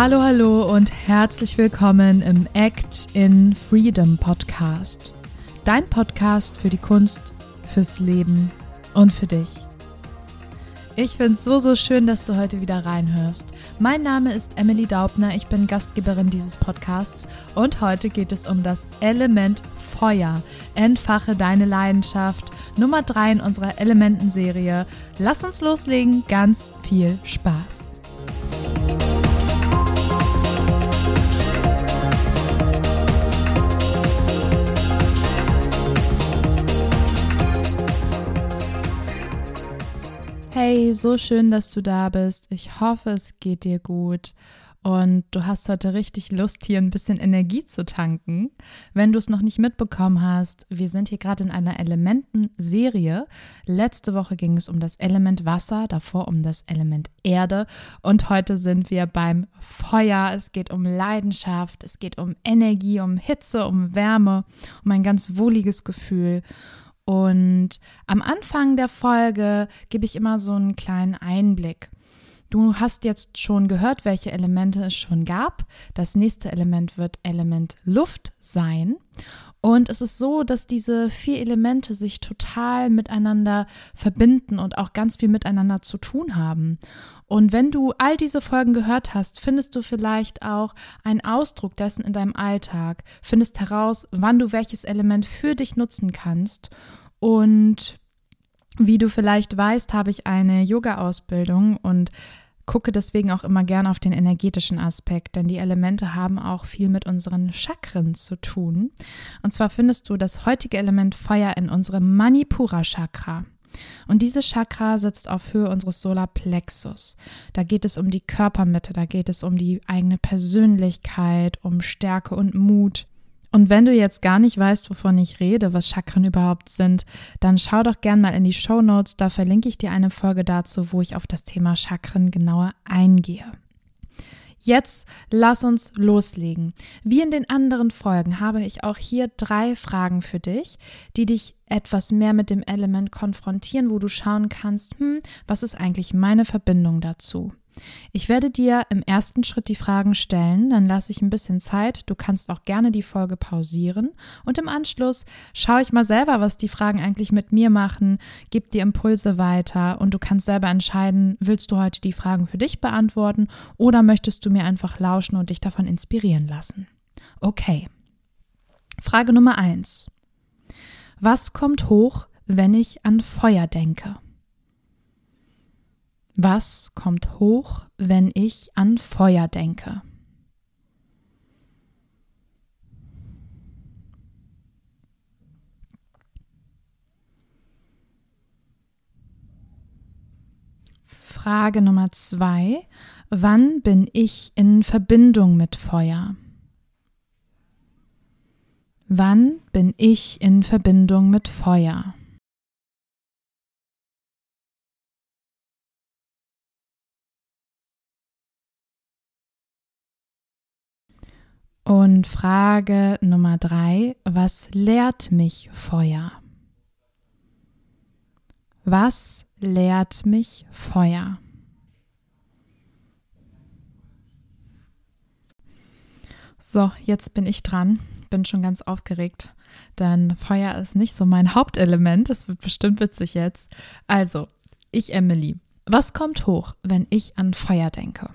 Hallo, hallo und herzlich willkommen im Act in Freedom Podcast. Dein Podcast für die Kunst, fürs Leben und für dich. Ich finde es so, so schön, dass du heute wieder reinhörst. Mein Name ist Emily Daubner, ich bin Gastgeberin dieses Podcasts und heute geht es um das Element Feuer. Entfache deine Leidenschaft. Nummer 3 in unserer Elementenserie. Lass uns loslegen. Ganz viel Spaß. So schön, dass du da bist. Ich hoffe, es geht dir gut und du hast heute richtig Lust, hier ein bisschen Energie zu tanken. Wenn du es noch nicht mitbekommen hast, wir sind hier gerade in einer Elementenserie. Letzte Woche ging es um das Element Wasser, davor um das Element Erde und heute sind wir beim Feuer. Es geht um Leidenschaft, es geht um Energie, um Hitze, um Wärme, um ein ganz wohliges Gefühl. Und am Anfang der Folge gebe ich immer so einen kleinen Einblick. Du hast jetzt schon gehört, welche Elemente es schon gab. Das nächste Element wird Element Luft sein. Und es ist so, dass diese vier Elemente sich total miteinander verbinden und auch ganz viel miteinander zu tun haben. Und wenn du all diese Folgen gehört hast, findest du vielleicht auch einen Ausdruck dessen in deinem Alltag, findest heraus, wann du welches Element für dich nutzen kannst und wie du vielleicht weißt, habe ich eine Yoga-Ausbildung und gucke deswegen auch immer gern auf den energetischen Aspekt, denn die Elemente haben auch viel mit unseren Chakren zu tun. Und zwar findest du das heutige Element Feuer in unserem Manipura Chakra. Und dieses Chakra sitzt auf Höhe unseres Solarplexus. Da geht es um die Körpermitte, da geht es um die eigene Persönlichkeit, um Stärke und Mut. Und wenn du jetzt gar nicht weißt, wovon ich rede, was Chakren überhaupt sind, dann schau doch gern mal in die Show Notes, da verlinke ich dir eine Folge dazu, wo ich auf das Thema Chakren genauer eingehe. Jetzt lass uns loslegen. Wie in den anderen Folgen habe ich auch hier drei Fragen für dich, die dich etwas mehr mit dem Element konfrontieren, wo du schauen kannst, hm, was ist eigentlich meine Verbindung dazu? Ich werde dir im ersten Schritt die Fragen stellen, dann lasse ich ein bisschen Zeit. Du kannst auch gerne die Folge pausieren und im Anschluss schaue ich mal selber, was die Fragen eigentlich mit mir machen, gib dir Impulse weiter und du kannst selber entscheiden, willst du heute die Fragen für dich beantworten oder möchtest du mir einfach lauschen und dich davon inspirieren lassen? Okay. Frage Nummer eins. Was kommt hoch, wenn ich an Feuer denke? Was kommt hoch, wenn ich an Feuer denke? Frage Nummer zwei. Wann bin ich in Verbindung mit Feuer? Wann bin ich in Verbindung mit Feuer? Und Frage Nummer drei, was lehrt mich Feuer? Was lehrt mich Feuer? So, jetzt bin ich dran. Bin schon ganz aufgeregt, denn Feuer ist nicht so mein Hauptelement. Das wird bestimmt witzig jetzt. Also, ich Emily. Was kommt hoch, wenn ich an Feuer denke?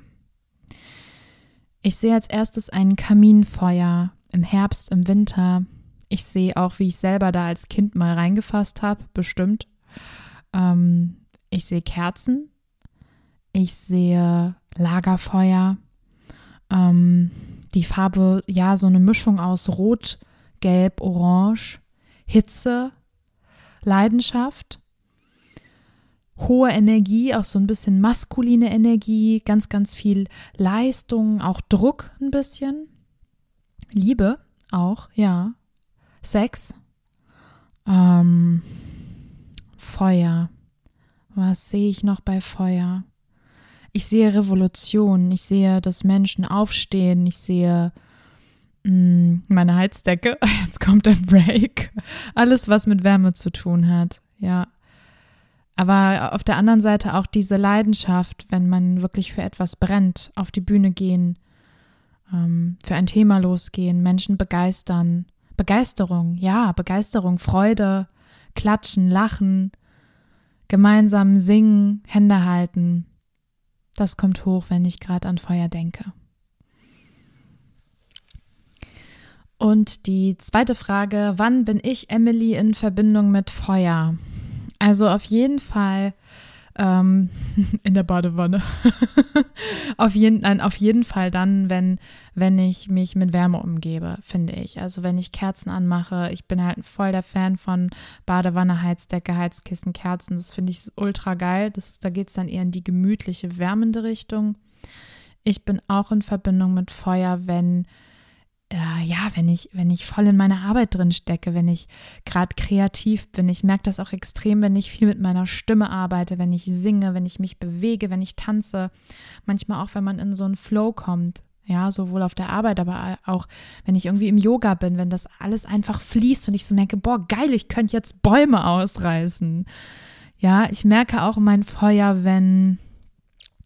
Ich sehe als erstes ein Kaminfeuer im Herbst, im Winter. Ich sehe auch, wie ich selber da als Kind mal reingefasst habe, bestimmt. Ähm, ich sehe Kerzen. Ich sehe Lagerfeuer. Ähm, die Farbe, ja, so eine Mischung aus Rot, Gelb, Orange, Hitze, Leidenschaft hohe Energie, auch so ein bisschen maskuline Energie, ganz, ganz viel Leistung, auch Druck ein bisschen. Liebe auch, ja. Sex. Ähm, Feuer. Was sehe ich noch bei Feuer? Ich sehe Revolution. Ich sehe, dass Menschen aufstehen. Ich sehe mh, mm, meine Heizdecke. Jetzt kommt ein Break. Alles, was mit Wärme zu tun hat. Ja. Aber auf der anderen Seite auch diese Leidenschaft, wenn man wirklich für etwas brennt, auf die Bühne gehen, ähm, für ein Thema losgehen, Menschen begeistern. Begeisterung, ja, Begeisterung, Freude, klatschen, lachen, gemeinsam singen, Hände halten. Das kommt hoch, wenn ich gerade an Feuer denke. Und die zweite Frage, wann bin ich, Emily, in Verbindung mit Feuer? Also auf jeden Fall ähm, in der Badewanne. auf, jeden, nein, auf jeden Fall dann, wenn, wenn ich mich mit Wärme umgebe, finde ich. Also wenn ich Kerzen anmache, ich bin halt voll der Fan von Badewanne, Heizdecke, Heizkissen, Kerzen. Das finde ich ultra geil. Das, da geht es dann eher in die gemütliche, wärmende Richtung. Ich bin auch in Verbindung mit Feuer, wenn äh, ja, wenn ich, wenn ich voll in meiner Arbeit drin stecke, wenn ich gerade kreativ bin. Ich merke das auch extrem, wenn ich viel mit meiner Stimme arbeite, wenn ich singe, wenn ich mich bewege, wenn ich tanze. Manchmal auch, wenn man in so einen Flow kommt. Ja, sowohl auf der Arbeit, aber auch wenn ich irgendwie im Yoga bin, wenn das alles einfach fließt und ich so merke, boah, geil, ich könnte jetzt Bäume ausreißen. Ja, ich merke auch mein Feuer, wenn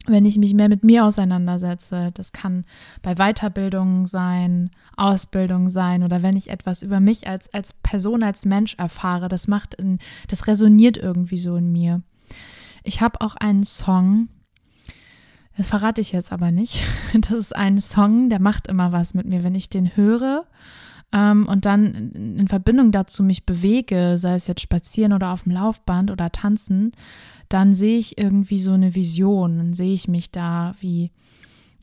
wenn ich mich mehr mit mir auseinandersetze. Das kann bei Weiterbildung sein, Ausbildung sein oder wenn ich etwas über mich als, als Person, als Mensch erfahre. Das macht, in, das resoniert irgendwie so in mir. Ich habe auch einen Song, das verrate ich jetzt aber nicht. Das ist ein Song, der macht immer was mit mir, wenn ich den höre ähm, und dann in Verbindung dazu mich bewege, sei es jetzt spazieren oder auf dem Laufband oder tanzen, dann sehe ich irgendwie so eine Vision, dann sehe ich mich da wie,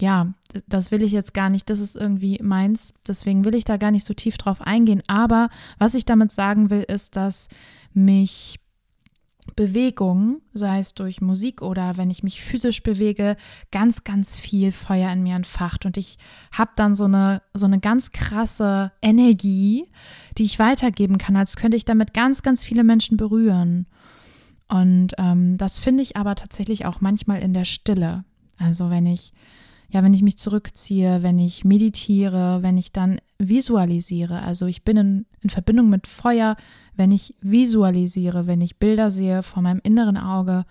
ja, das will ich jetzt gar nicht, das ist irgendwie meins, deswegen will ich da gar nicht so tief drauf eingehen. Aber was ich damit sagen will, ist, dass mich Bewegung, sei es durch Musik oder wenn ich mich physisch bewege, ganz, ganz viel Feuer in mir entfacht. Und ich habe dann so eine, so eine ganz krasse Energie, die ich weitergeben kann, als könnte ich damit ganz, ganz viele Menschen berühren. Und ähm, das finde ich aber tatsächlich auch manchmal in der Stille. Also wenn ich, ja, wenn ich mich zurückziehe, wenn ich meditiere, wenn ich dann visualisiere. Also ich bin in, in Verbindung mit Feuer, wenn ich visualisiere, wenn ich Bilder sehe vor meinem inneren Auge,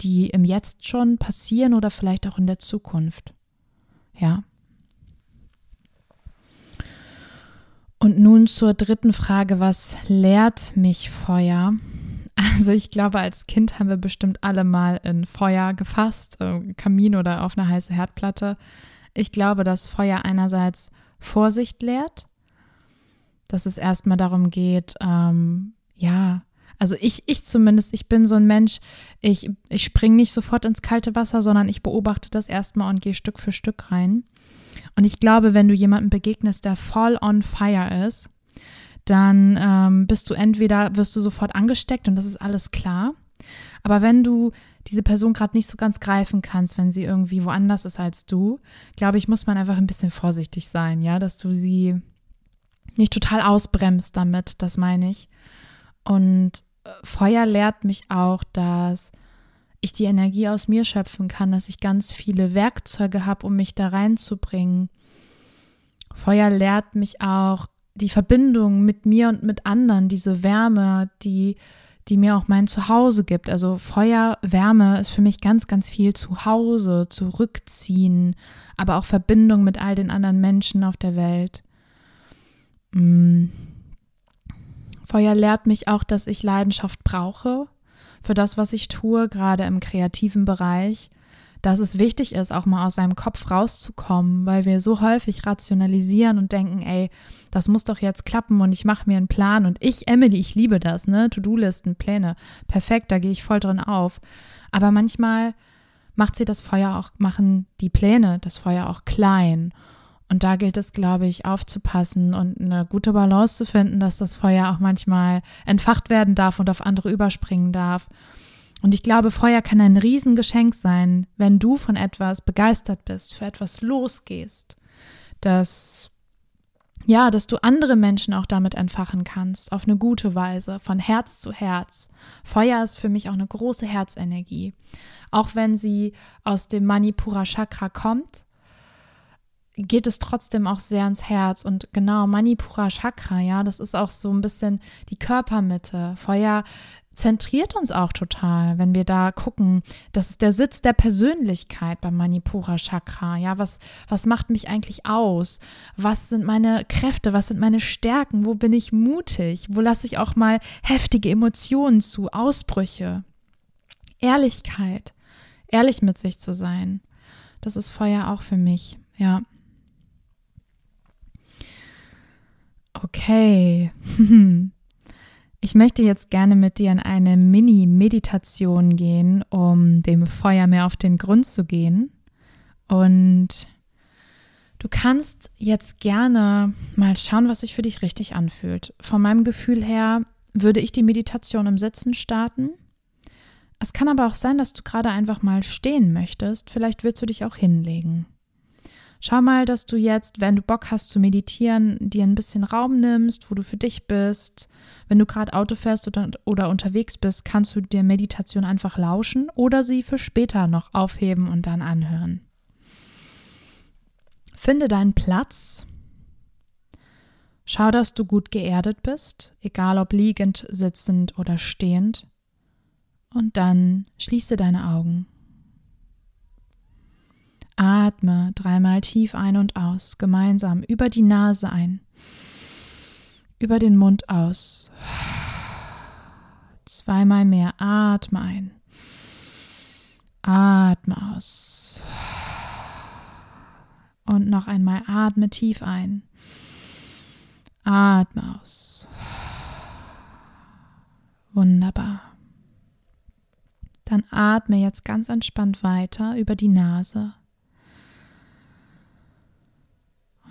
die im Jetzt schon passieren oder vielleicht auch in der Zukunft. Ja. Und nun zur dritten Frage, was lehrt mich Feuer? Also ich glaube, als Kind haben wir bestimmt alle mal in Feuer gefasst, äh, Kamin oder auf eine heiße Herdplatte. Ich glaube, dass Feuer einerseits Vorsicht lehrt, dass es erstmal darum geht, ähm, ja, also ich, ich zumindest, ich bin so ein Mensch, ich, ich springe nicht sofort ins kalte Wasser, sondern ich beobachte das erstmal und gehe Stück für Stück rein. Und ich glaube, wenn du jemandem begegnest, der voll on fire ist, dann ähm, bist du entweder, wirst du sofort angesteckt und das ist alles klar. Aber wenn du diese Person gerade nicht so ganz greifen kannst, wenn sie irgendwie woanders ist als du, glaube ich, muss man einfach ein bisschen vorsichtig sein, ja, dass du sie nicht total ausbremst damit, das meine ich. Und äh, Feuer lehrt mich auch, dass ich die Energie aus mir schöpfen kann, dass ich ganz viele Werkzeuge habe, um mich da reinzubringen. Feuer lehrt mich auch, die Verbindung mit mir und mit anderen, diese Wärme, die, die mir auch mein Zuhause gibt. Also Feuer, Wärme ist für mich ganz, ganz viel Zuhause, zurückziehen, aber auch Verbindung mit all den anderen Menschen auf der Welt. Mm. Feuer lehrt mich auch, dass ich Leidenschaft brauche für das, was ich tue, gerade im kreativen Bereich dass es wichtig ist, auch mal aus seinem Kopf rauszukommen, weil wir so häufig rationalisieren und denken, ey, das muss doch jetzt klappen und ich mache mir einen Plan und ich, Emily, ich liebe das, ne? To-Do-Listen, Pläne, perfekt, da gehe ich voll drin auf. Aber manchmal macht sie das Feuer auch, machen die Pläne das Feuer auch klein. Und da gilt es, glaube ich, aufzupassen und eine gute Balance zu finden, dass das Feuer auch manchmal entfacht werden darf und auf andere überspringen darf. Und ich glaube, Feuer kann ein Riesengeschenk sein, wenn du von etwas begeistert bist, für etwas losgehst, dass ja, dass du andere Menschen auch damit entfachen kannst, auf eine gute Weise, von Herz zu Herz. Feuer ist für mich auch eine große Herzenergie. Auch wenn sie aus dem Manipura Chakra kommt, geht es trotzdem auch sehr ins Herz. Und genau, Manipura Chakra, ja, das ist auch so ein bisschen die Körpermitte. Feuer zentriert uns auch total, wenn wir da gucken. Das ist der Sitz der Persönlichkeit beim Manipura Chakra. Ja, was, was macht mich eigentlich aus? Was sind meine Kräfte? Was sind meine Stärken? Wo bin ich mutig? Wo lasse ich auch mal heftige Emotionen zu? Ausbrüche? Ehrlichkeit. Ehrlich mit sich zu sein. Das ist Feuer auch für mich. Ja. Okay. Ich möchte jetzt gerne mit dir in eine Mini-Meditation gehen, um dem Feuer mehr auf den Grund zu gehen. Und du kannst jetzt gerne mal schauen, was sich für dich richtig anfühlt. Von meinem Gefühl her würde ich die Meditation im Sitzen starten. Es kann aber auch sein, dass du gerade einfach mal stehen möchtest. Vielleicht willst du dich auch hinlegen. Schau mal, dass du jetzt, wenn du Bock hast zu meditieren, dir ein bisschen Raum nimmst, wo du für dich bist. Wenn du gerade Auto fährst oder, oder unterwegs bist, kannst du dir Meditation einfach lauschen oder sie für später noch aufheben und dann anhören. Finde deinen Platz. Schau, dass du gut geerdet bist, egal ob liegend, sitzend oder stehend. Und dann schließe deine Augen. Atme dreimal tief ein und aus, gemeinsam über die Nase ein, über den Mund aus. Zweimal mehr. Atme ein. Atme aus. Und noch einmal atme tief ein. Atme aus. Wunderbar. Dann atme jetzt ganz entspannt weiter über die Nase.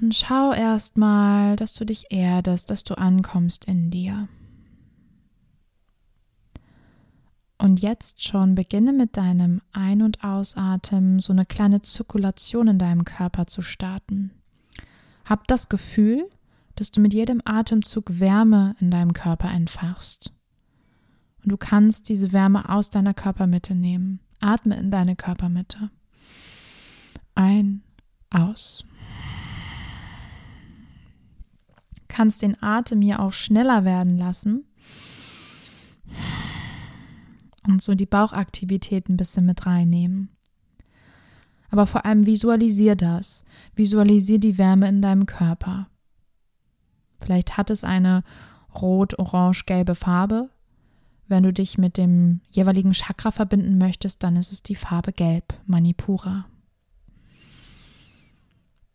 Und schau erstmal, dass du dich erdest, dass du ankommst in dir. Und jetzt schon beginne mit deinem Ein- und Ausatmen so eine kleine Zirkulation in deinem Körper zu starten. Hab das Gefühl, dass du mit jedem Atemzug Wärme in deinem Körper entfachst. Und du kannst diese Wärme aus deiner Körpermitte nehmen. Atme in deine Körpermitte. Ein, aus. Kannst den Atem hier auch schneller werden lassen und so die Bauchaktivität ein bisschen mit reinnehmen. Aber vor allem visualisier das. Visualisier die Wärme in deinem Körper. Vielleicht hat es eine rot, orange, gelbe Farbe. Wenn du dich mit dem jeweiligen Chakra verbinden möchtest, dann ist es die Farbe Gelb, Manipura.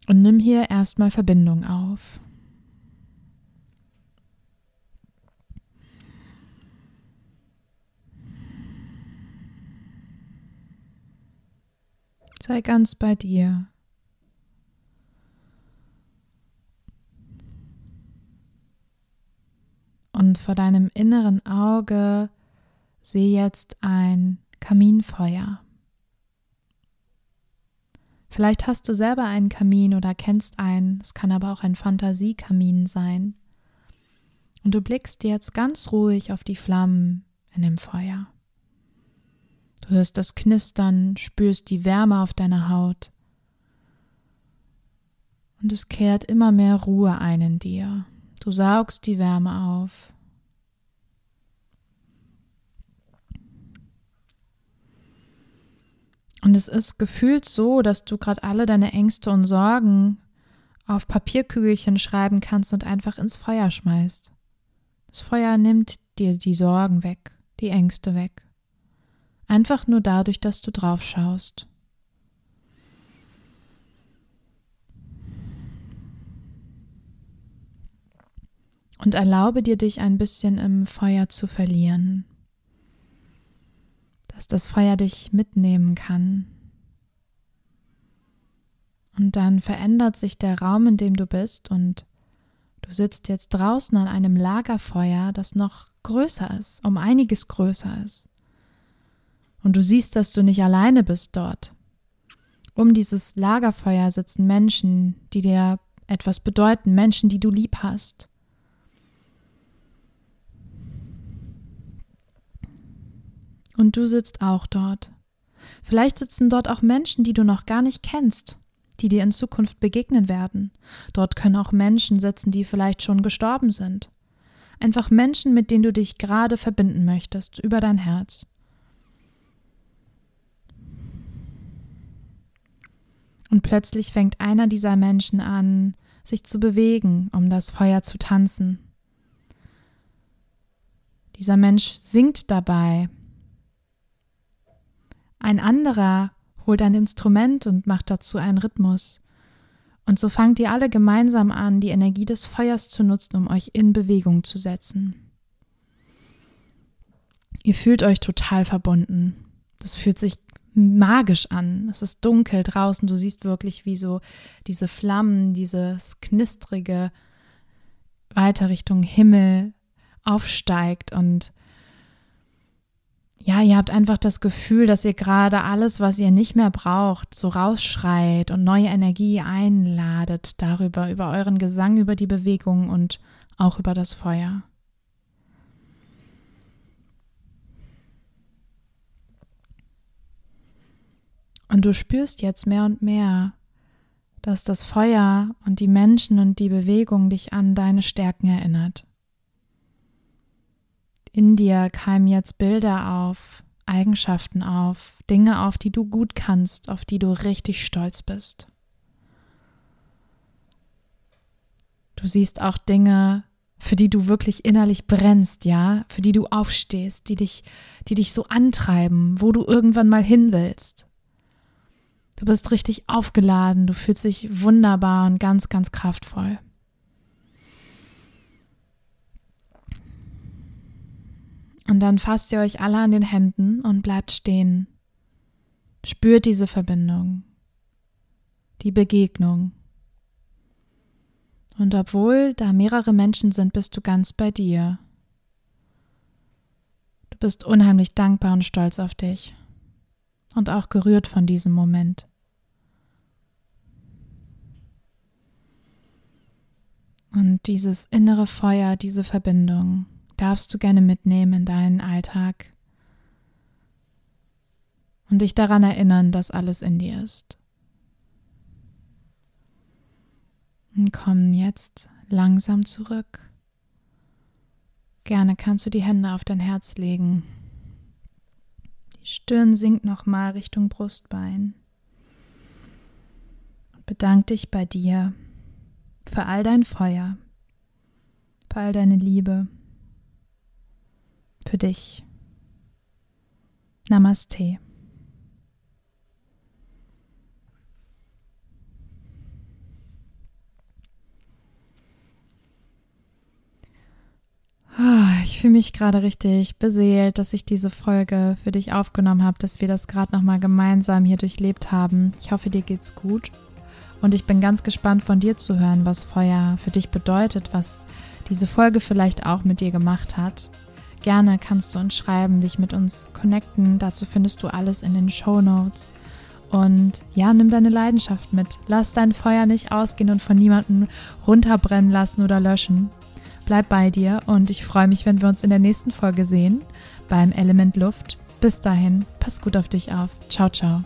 Und nimm hier erstmal Verbindung auf. Sei ganz bei dir. Und vor deinem inneren Auge sehe jetzt ein Kaminfeuer. Vielleicht hast du selber einen Kamin oder kennst einen, es kann aber auch ein Fantasiekamin sein. Und du blickst jetzt ganz ruhig auf die Flammen in dem Feuer. Du hörst das Knistern, spürst die Wärme auf deiner Haut. Und es kehrt immer mehr Ruhe ein in dir. Du saugst die Wärme auf. Und es ist gefühlt so, dass du gerade alle deine Ängste und Sorgen auf Papierkügelchen schreiben kannst und einfach ins Feuer schmeißt. Das Feuer nimmt dir die Sorgen weg, die Ängste weg. Einfach nur dadurch, dass du drauf schaust. Und erlaube dir, dich ein bisschen im Feuer zu verlieren, dass das Feuer dich mitnehmen kann. Und dann verändert sich der Raum, in dem du bist, und du sitzt jetzt draußen an einem Lagerfeuer, das noch größer ist, um einiges größer ist. Und du siehst, dass du nicht alleine bist dort. Um dieses Lagerfeuer sitzen Menschen, die dir etwas bedeuten, Menschen, die du lieb hast. Und du sitzt auch dort. Vielleicht sitzen dort auch Menschen, die du noch gar nicht kennst, die dir in Zukunft begegnen werden. Dort können auch Menschen sitzen, die vielleicht schon gestorben sind. Einfach Menschen, mit denen du dich gerade verbinden möchtest, über dein Herz. Und plötzlich fängt einer dieser Menschen an, sich zu bewegen, um das Feuer zu tanzen. Dieser Mensch singt dabei. Ein anderer holt ein Instrument und macht dazu einen Rhythmus. Und so fangt ihr alle gemeinsam an, die Energie des Feuers zu nutzen, um euch in Bewegung zu setzen. Ihr fühlt euch total verbunden. Das fühlt sich magisch an. Es ist dunkel draußen, du siehst wirklich, wie so diese Flammen, dieses knistrige weiter Richtung Himmel aufsteigt und ja, ihr habt einfach das Gefühl, dass ihr gerade alles, was ihr nicht mehr braucht, so rausschreit und neue Energie einladet darüber, über euren Gesang, über die Bewegung und auch über das Feuer. Und du spürst jetzt mehr und mehr, dass das Feuer und die Menschen und die Bewegung dich an deine Stärken erinnert. In dir keimen jetzt Bilder auf, Eigenschaften auf, Dinge auf, die du gut kannst, auf die du richtig stolz bist. Du siehst auch Dinge, für die du wirklich innerlich brennst, ja, für die du aufstehst, die dich, die dich so antreiben, wo du irgendwann mal hin willst. Du bist richtig aufgeladen, du fühlst dich wunderbar und ganz, ganz kraftvoll. Und dann fasst ihr euch alle an den Händen und bleibt stehen. Spürt diese Verbindung, die Begegnung. Und obwohl da mehrere Menschen sind, bist du ganz bei dir. Du bist unheimlich dankbar und stolz auf dich und auch gerührt von diesem Moment. Und dieses innere Feuer, diese Verbindung darfst du gerne mitnehmen in deinen Alltag und dich daran erinnern, dass alles in dir ist. Und komm jetzt langsam zurück. Gerne kannst du die Hände auf dein Herz legen. Die Stirn sinkt nochmal Richtung Brustbein. Bedank dich bei dir für all dein Feuer, für all deine Liebe, für dich. Namaste. Ah, ich fühle mich gerade richtig beseelt, dass ich diese Folge für dich aufgenommen habe, dass wir das gerade nochmal gemeinsam hier durchlebt haben. Ich hoffe, dir geht's gut. Und ich bin ganz gespannt von dir zu hören, was Feuer für dich bedeutet, was diese Folge vielleicht auch mit dir gemacht hat. Gerne kannst du uns schreiben, dich mit uns connecten. Dazu findest du alles in den Show Notes. Und ja, nimm deine Leidenschaft mit. Lass dein Feuer nicht ausgehen und von niemandem runterbrennen lassen oder löschen. Bleib bei dir und ich freue mich, wenn wir uns in der nächsten Folge sehen beim Element Luft. Bis dahin, pass gut auf dich auf. Ciao, ciao.